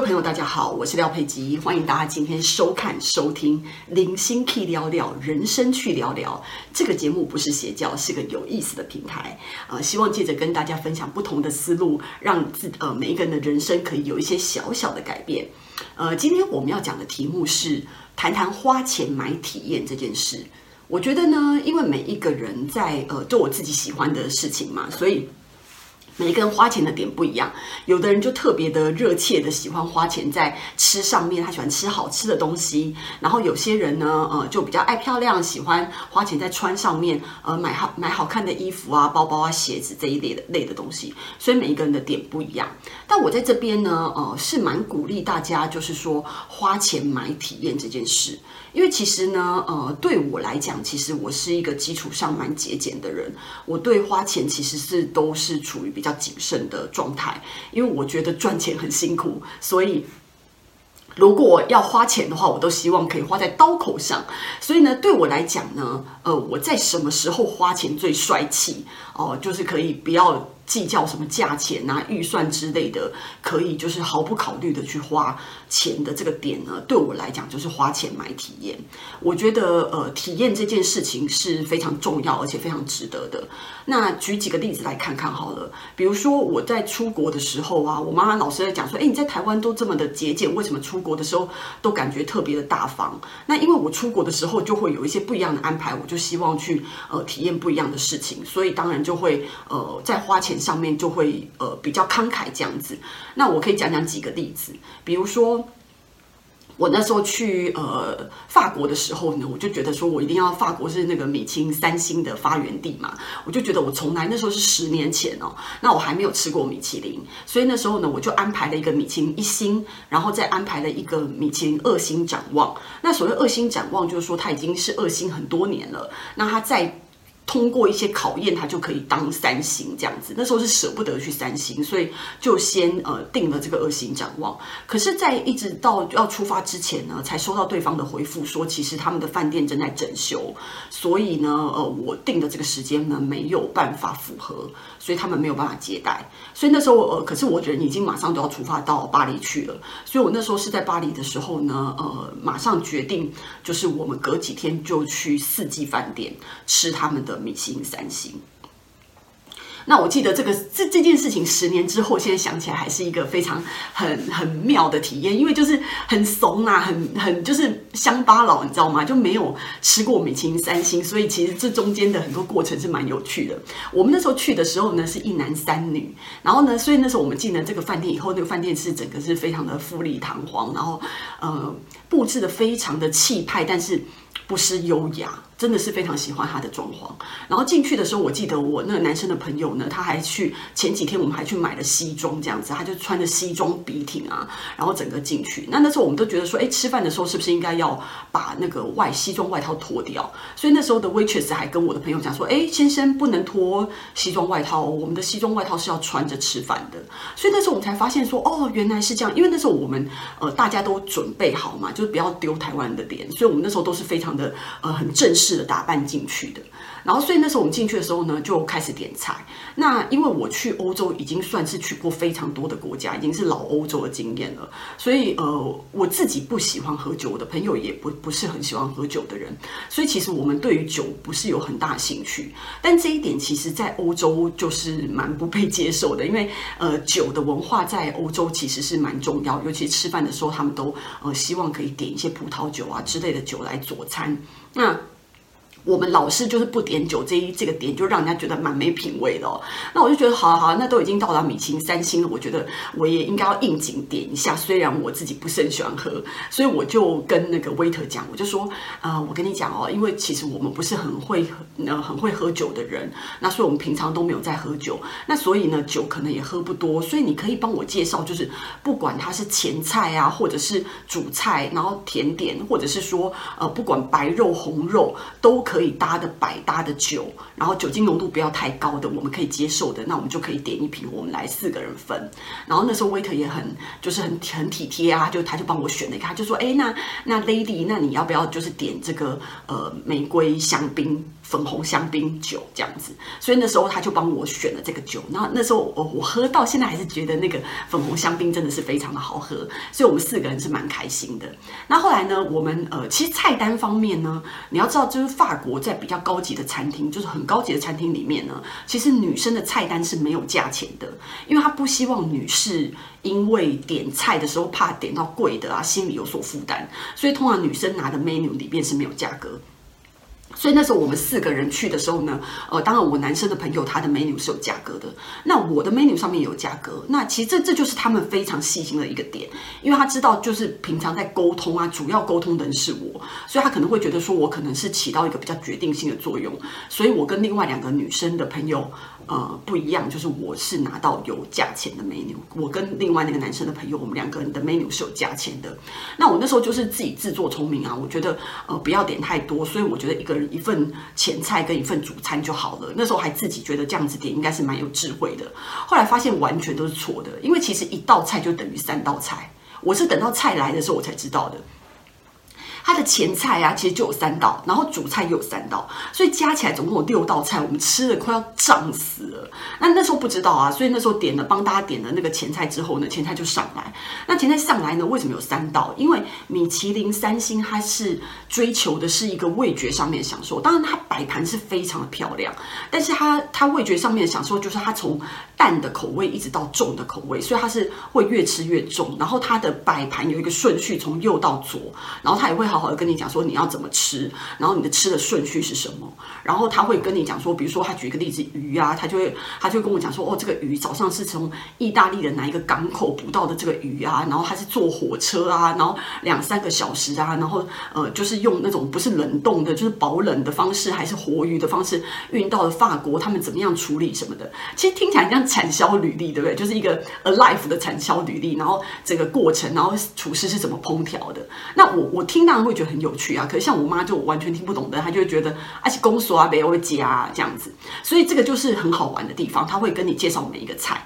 位朋友，大家好，我是廖佩吉，欢迎大家今天收看收听《零星 K 聊聊人生去聊聊》这个节目，不是邪教，是个有意思的平台。呃，希望借着跟大家分享不同的思路，让自呃每一个人的人生可以有一些小小的改变。呃，今天我们要讲的题目是谈谈花钱买体验这件事。我觉得呢，因为每一个人在呃做我自己喜欢的事情嘛，所以。每一个人花钱的点不一样，有的人就特别的热切的喜欢花钱在吃上面，他喜欢吃好吃的东西。然后有些人呢，呃，就比较爱漂亮，喜欢花钱在穿上面，呃，买好买好看的衣服啊、包包啊、鞋子这一类的类的东西。所以每一个人的点不一样。但我在这边呢，呃，是蛮鼓励大家，就是说花钱买体验这件事。因为其实呢，呃，对我来讲，其实我是一个基础上蛮节俭的人。我对花钱其实是都是处于比较谨慎的状态，因为我觉得赚钱很辛苦，所以如果要花钱的话，我都希望可以花在刀口上。所以呢，对我来讲呢，呃，我在什么时候花钱最帅气哦，就是可以不要。计较什么价钱啊、预算之类的，可以就是毫不考虑的去花钱的这个点呢，对我来讲就是花钱买体验。我觉得呃，体验这件事情是非常重要而且非常值得的。那举几个例子来看看好了，比如说我在出国的时候啊，我妈妈老是在讲说，诶，你在台湾都这么的节俭，为什么出国的时候都感觉特别的大方？那因为我出国的时候就会有一些不一样的安排，我就希望去呃体验不一样的事情，所以当然就会呃在花钱上面就会呃比较慷慨这样子，那我可以讲讲几个例子，比如说我那时候去呃法国的时候呢，我就觉得说我一定要法国是那个米其林三星的发源地嘛，我就觉得我从来那时候是十年前哦，那我还没有吃过米其林，所以那时候呢我就安排了一个米其林一星，然后再安排了一个米其林二星展望。那所谓二星展望就是说它已经是二星很多年了，那它在。通过一些考验，他就可以当三星这样子。那时候是舍不得去三星，所以就先呃定了这个二星展望。可是，在一直到要出发之前呢，才收到对方的回复说，其实他们的饭店正在整修，所以呢，呃，我定的这个时间呢没有办法符合，所以他们没有办法接待。所以那时候呃，可是我人已经马上都要出发到巴黎去了，所以我那时候是在巴黎的时候呢，呃，马上决定就是我们隔几天就去四季饭店吃他们的。米其林三星，那我记得这个这这件事情十年之后，现在想起来还是一个非常很很妙的体验，因为就是很怂啊，很很就是乡巴佬，你知道吗？就没有吃过米其林三星，所以其实这中间的很多过程是蛮有趣的。我们那时候去的时候呢，是一男三女，然后呢，所以那时候我们进了这个饭店以后，那个饭店是整个是非常的富丽堂皇，然后呃布置的非常的气派，但是不失优雅。真的是非常喜欢他的装潢。然后进去的时候，我记得我那个男生的朋友呢，他还去前几天我们还去买了西装，这样子，他就穿着西装笔挺啊，然后整个进去。那那时候我们都觉得说，哎，吃饭的时候是不是应该要把那个外西装外套脱掉？所以那时候的 waitress 还跟我的朋友讲说，哎，先生不能脱西装外套，我们的西装外套是要穿着吃饭的。所以那时候我们才发现说，哦，原来是这样。因为那时候我们呃大家都准备好嘛，就是不要丢台湾的脸，所以我们那时候都是非常的呃很正式。的打扮进去的，然后所以那时候我们进去的时候呢，就开始点菜。那因为我去欧洲已经算是去过非常多的国家，已经是老欧洲的经验了，所以呃我自己不喜欢喝酒，我的朋友也不不是很喜欢喝酒的人，所以其实我们对于酒不是有很大兴趣。但这一点其实在欧洲就是蛮不被接受的，因为呃酒的文化在欧洲其实是蛮重要，尤其吃饭的时候，他们都呃希望可以点一些葡萄酒啊之类的酒来佐餐。那我们老是就是不点酒，这一这个点就让人家觉得蛮没品味的哦。那我就觉得，好好，那都已经到达米其林三星了，我觉得我也应该要应景点一下。虽然我自己不是很喜欢喝，所以我就跟那个 waiter 讲，我就说，啊、我跟你讲哦，因为其实我们不是很会呃很会喝酒的人，那所以我们平常都没有在喝酒，那所以呢酒可能也喝不多，所以你可以帮我介绍，就是不管它是前菜啊，或者是主菜，然后甜点，或者是说呃不管白肉红肉都。可以搭的百搭的酒，然后酒精浓度不要太高的，我们可以接受的，那我们就可以点一瓶，我们来四个人分。然后那时候 waiter 也很就是很很体贴啊，就他就帮我选了一个，他就说，哎，那那 lady，那你要不要就是点这个呃玫瑰香槟粉红香槟酒这样子，所以那时候他就帮我选了这个酒。那那时候我我喝到现在还是觉得那个粉红香槟真的是非常的好喝，所以我们四个人是蛮开心的。那后来呢，我们呃其实菜单方面呢，你要知道就是法国在比较高级的餐厅，就是很高级的餐厅里面呢，其实女生的菜单是没有价钱的，因为他不希望女士因为点菜的时候怕点到贵的啊，心里有所负担，所以通常女生拿的 menu 里面是没有价格。所以那时候我们四个人去的时候呢，呃，当然我男生的朋友他的 menu 是有价格的，那我的 menu 上面也有价格。那其实这这就是他们非常细心的一个点，因为他知道就是平常在沟通啊，主要沟通的人是我，所以他可能会觉得说我可能是起到一个比较决定性的作用，所以我跟另外两个女生的朋友。呃，不一样，就是我是拿到有价钱的 menu，我跟另外那个男生的朋友，我们两个人的 menu 是有价钱的。那我那时候就是自己自作聪明啊，我觉得呃不要点太多，所以我觉得一个人一份前菜跟一份主餐就好了。那时候还自己觉得这样子点应该是蛮有智慧的，后来发现完全都是错的，因为其实一道菜就等于三道菜，我是等到菜来的时候我才知道的。它的前菜啊，其实就有三道，然后主菜又有三道，所以加起来总共有六道菜，我们吃的快要胀死了。那那时候不知道啊，所以那时候点了帮大家点了那个前菜之后呢，前菜就上来。那前菜上来呢，为什么有三道？因为米其林三星它是追求的是一个味觉上面享受，当然它摆盘是非常的漂亮，但是它它味觉上面享受就是它从淡的口味一直到重的口味，所以它是会越吃越重。然后它的摆盘有一个顺序，从右到左，然后它也会好好的跟你讲说你要怎么吃，然后你的吃的顺序是什么，然后他会跟你讲说，比如说他举一个例子，鱼啊，他就会他就会跟我讲说，哦，这个鱼早上是从意大利的哪一个港口捕到的这个鱼啊，然后他是坐火车啊，然后两三个小时啊，然后呃就是用那种不是冷冻的，就是保冷的方式，还是活鱼的方式运到了法国，他们怎么样处理什么的，其实听起来像产销履历，对不对？就是一个 alive 的产销履历，然后整个过程，然后厨师是怎么烹调的，那我我听到他会觉得很有趣啊，可是像我妈就完全听不懂的，她就会觉得而且公所啊，没有家啊这样子，所以这个就是很好玩的地方，她会跟你介绍每一个菜。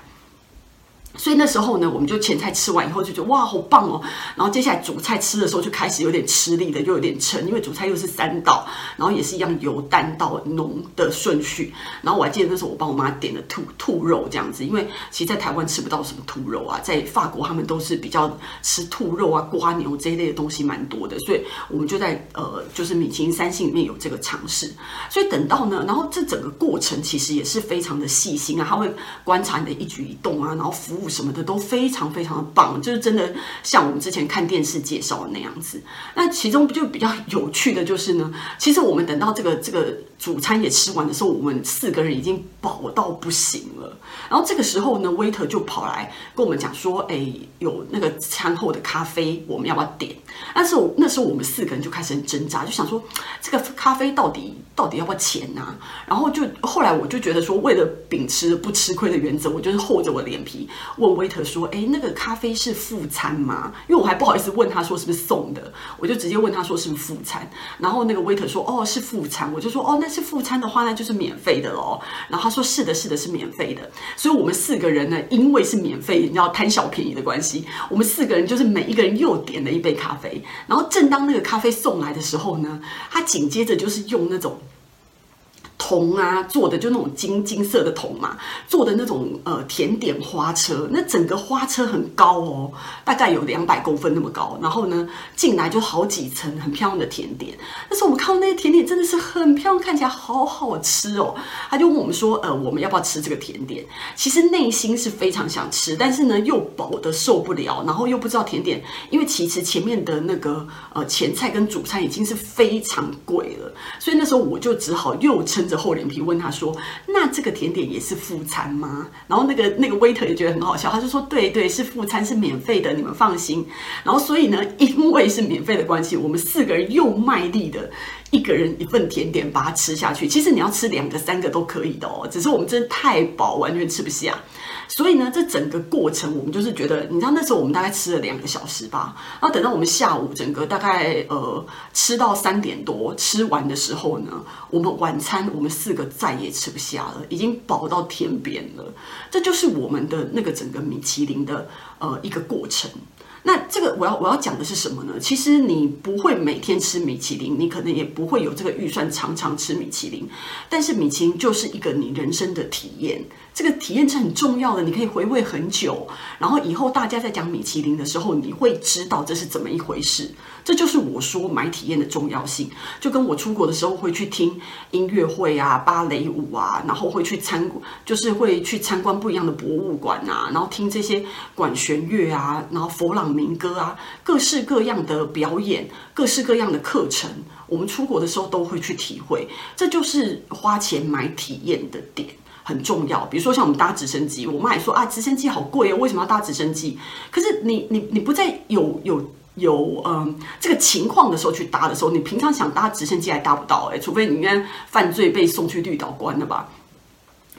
所以那时候呢，我们就前菜吃完以后就觉得哇，好棒哦。然后接下来主菜吃的时候就开始有点吃力的，又有点沉，因为主菜又是三道，然后也是一样由淡到浓的顺序。然后我还记得那时候我帮我妈点了兔兔肉这样子，因为其实在台湾吃不到什么兔肉啊，在法国他们都是比较吃兔肉啊、瓜牛这一类的东西蛮多的，所以我们就在呃就是米其林三星里面有这个尝试。所以等到呢，然后这整个过程其实也是非常的细心啊，他会观察你的一举一动啊，然后服务。什么的都非常非常的棒，就是真的像我们之前看电视介绍的那样子。那其中就比较有趣的就是呢，其实我们等到这个这个主餐也吃完的时候，我们四个人已经饱到不行了。然后这个时候呢，waiter 就跑来跟我们讲说：“哎，有那个餐后的咖啡，我们要不要点？”但是我那时候我们四个人就开始挣扎，就想说这个咖啡到底到底要不要钱啊？然后就后来我就觉得说，为了秉持不吃亏的原则，我就是厚着我脸皮。问 waiter 说：“哎，那个咖啡是副餐吗？”因为我还不好意思问他说是不是送的，我就直接问他说是不是副餐。然后那个 waiter 说：“哦，是副餐。”我就说：“哦，那是副餐的话，那就是免费的喽。”然后他说：“是的，是的，是免费的。”所以，我们四个人呢，因为是免费，你知道贪小便宜的关系，我们四个人就是每一个人又点了一杯咖啡。然后，正当那个咖啡送来的时候呢，他紧接着就是用那种。铜啊做的就那种金金色的铜嘛，做的那种呃甜点花车，那整个花车很高哦，大概有两百公分那么高。然后呢，进来就好几层很漂亮的甜点。但是我们看到那些甜点真的是很漂亮，看起来好好吃哦。他就问我们说，呃，我们要不要吃这个甜点？其实内心是非常想吃，但是呢又饱得受不了，然后又不知道甜点，因为其实前面的那个呃前菜跟主菜已经是非常贵了，所以那时候我就只好又撑着。厚脸皮问他说：“那这个甜点也是副餐吗？”然后那个那个 waiter 也觉得很好笑，他就说：“对对，是副餐，是免费的，你们放心。”然后所以呢，因为是免费的关系，我们四个人又卖力的一个人一份甜点把它吃下去。其实你要吃两个三个都可以的哦，只是我们真的太饱，完全吃不下。所以呢，这整个过程我们就是觉得，你知道那时候我们大概吃了两个小时吧，然后等到我们下午整个大概呃吃到三点多吃完的时候呢，我们晚餐我们四个再也吃不下了，已经饱到天边了。这就是我们的那个整个米其林的呃一个过程。那这个我要我要讲的是什么呢？其实你不会每天吃米其林，你可能也不会有这个预算常常吃米其林，但是米其林就是一个你人生的体验。这个体验是很重要的，你可以回味很久，然后以后大家在讲米其林的时候，你会知道这是怎么一回事。这就是我说买体验的重要性，就跟我出国的时候会去听音乐会啊、芭蕾舞啊，然后会去参，就是会去参观不一样的博物馆啊，然后听这些管弦弦乐啊，然后佛朗明哥啊，各式各样的表演，各式各样的课程，我们出国的时候都会去体会。这就是花钱买体验的点。很重要，比如说像我们搭直升机，我妈还说啊，直升机好贵哦，为什么要搭直升机？可是你你你不在有有有嗯这个情况的时候去搭的时候，你平常想搭直升机还搭不到哎，除非你应该犯罪被送去绿岛关了吧。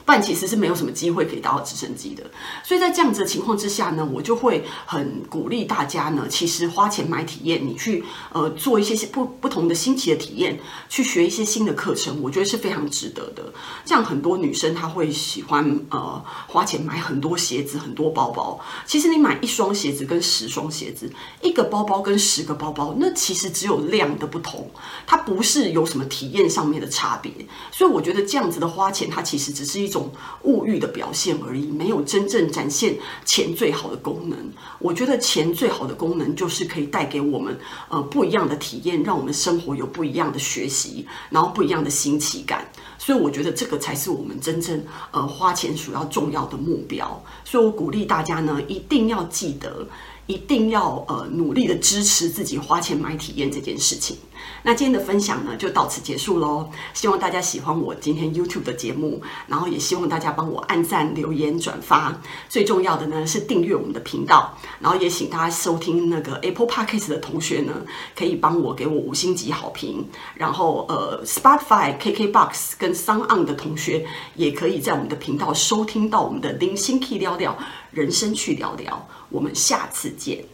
但其实是没有什么机会可以搭到直升机的，所以在这样子的情况之下呢，我就会很鼓励大家呢，其实花钱买体验，你去呃做一些不不同的新奇的体验，去学一些新的课程，我觉得是非常值得的。像很多女生她会喜欢呃花钱买很多鞋子、很多包包，其实你买一双鞋子跟十双鞋子，一个包包跟十个包包，那其实只有量的不同，它不是有什么体验上面的差别。所以我觉得这样子的花钱，它其实只是一种。物欲的表现而已，没有真正展现钱最好的功能。我觉得钱最好的功能就是可以带给我们呃不一样的体验，让我们生活有不一样的学习，然后不一样的新奇感。所以我觉得这个才是我们真正呃花钱所要重要的目标。所以我鼓励大家呢，一定要记得。一定要呃努力的支持自己花钱买体验这件事情。那今天的分享呢，就到此结束喽。希望大家喜欢我今天 YouTube 的节目，然后也希望大家帮我按赞、留言、转发。最重要的呢是订阅我们的频道，然后也请大家收听那个 Apple Podcast 的同学呢，可以帮我给我五星级好评。然后呃 Spotify、KKBox 跟 SoundOn 的同学，也可以在我们的频道收听到我们的零星 Key 聊聊人生去聊聊。我们下次见。